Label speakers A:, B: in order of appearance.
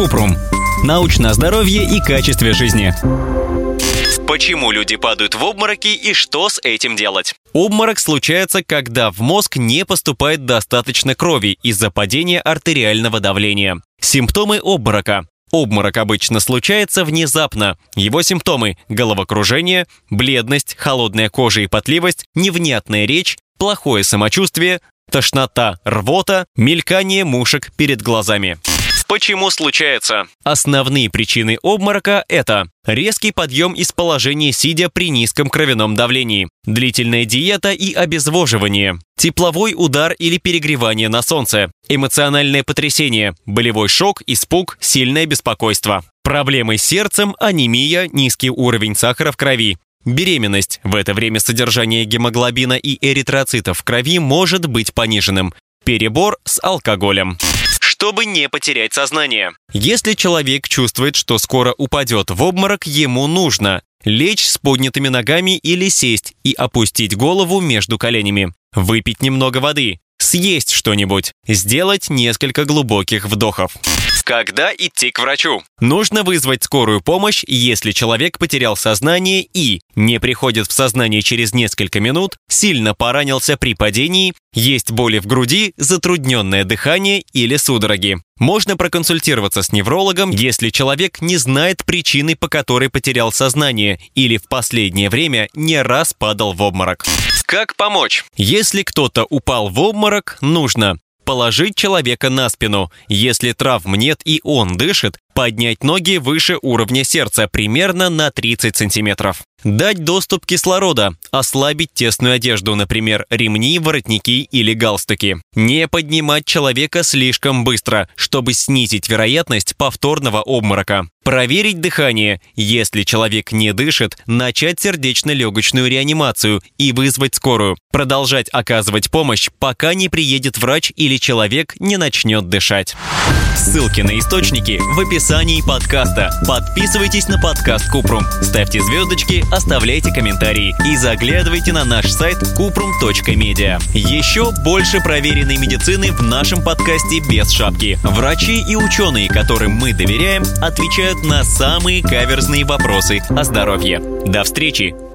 A: Купрум. Научное здоровье и качестве жизни.
B: Почему люди падают в обмороки и что с этим делать?
C: Обморок случается, когда в мозг не поступает достаточно крови из-за падения артериального давления. Симптомы обморока. Обморок обычно случается внезапно. Его симптомы – головокружение, бледность, холодная кожа и потливость, невнятная речь, плохое самочувствие, тошнота, рвота, мелькание мушек перед глазами.
B: Почему случается?
C: Основные причины обморока – это резкий подъем из положения сидя при низком кровяном давлении, длительная диета и обезвоживание, тепловой удар или перегревание на солнце, эмоциональное потрясение, болевой шок, испуг, сильное беспокойство. Проблемы с сердцем, анемия, низкий уровень сахара в крови, Беременность. В это время содержание гемоглобина и эритроцитов в крови может быть пониженным. Перебор с алкоголем
B: чтобы не потерять сознание.
C: Если человек чувствует, что скоро упадет в обморок, ему нужно лечь с поднятыми ногами или сесть и опустить голову между коленями, выпить немного воды, съесть что-нибудь, сделать несколько глубоких вдохов.
B: Когда идти к врачу?
C: Нужно вызвать скорую помощь, если человек потерял сознание и не приходит в сознание через несколько минут, сильно поранился при падении, есть боли в груди, затрудненное дыхание или судороги. Можно проконсультироваться с неврологом, если человек не знает причины, по которой потерял сознание или в последнее время не раз падал в обморок.
B: Как помочь?
C: Если кто-то упал в обморок, нужно положить человека на спину. Если травм нет и он дышит, поднять ноги выше уровня сердца примерно на 30 сантиметров. Дать доступ кислорода, ослабить тесную одежду, например, ремни, воротники или галстуки. Не поднимать человека слишком быстро, чтобы снизить вероятность повторного обморока. Проверить дыхание. Если человек не дышит, начать сердечно-легочную реанимацию и вызвать скорую. Продолжать оказывать помощь, пока не приедет врач или человек не начнет дышать.
A: Ссылки на источники в описании подкаста. Подписывайтесь на подкаст Купрум, ставьте звездочки, оставляйте комментарии и заглядывайте на наш сайт kuprum.media. Еще больше проверенной медицины в нашем подкасте без шапки. Врачи и ученые, которым мы доверяем, отвечают на самые каверзные вопросы о здоровье. До встречи!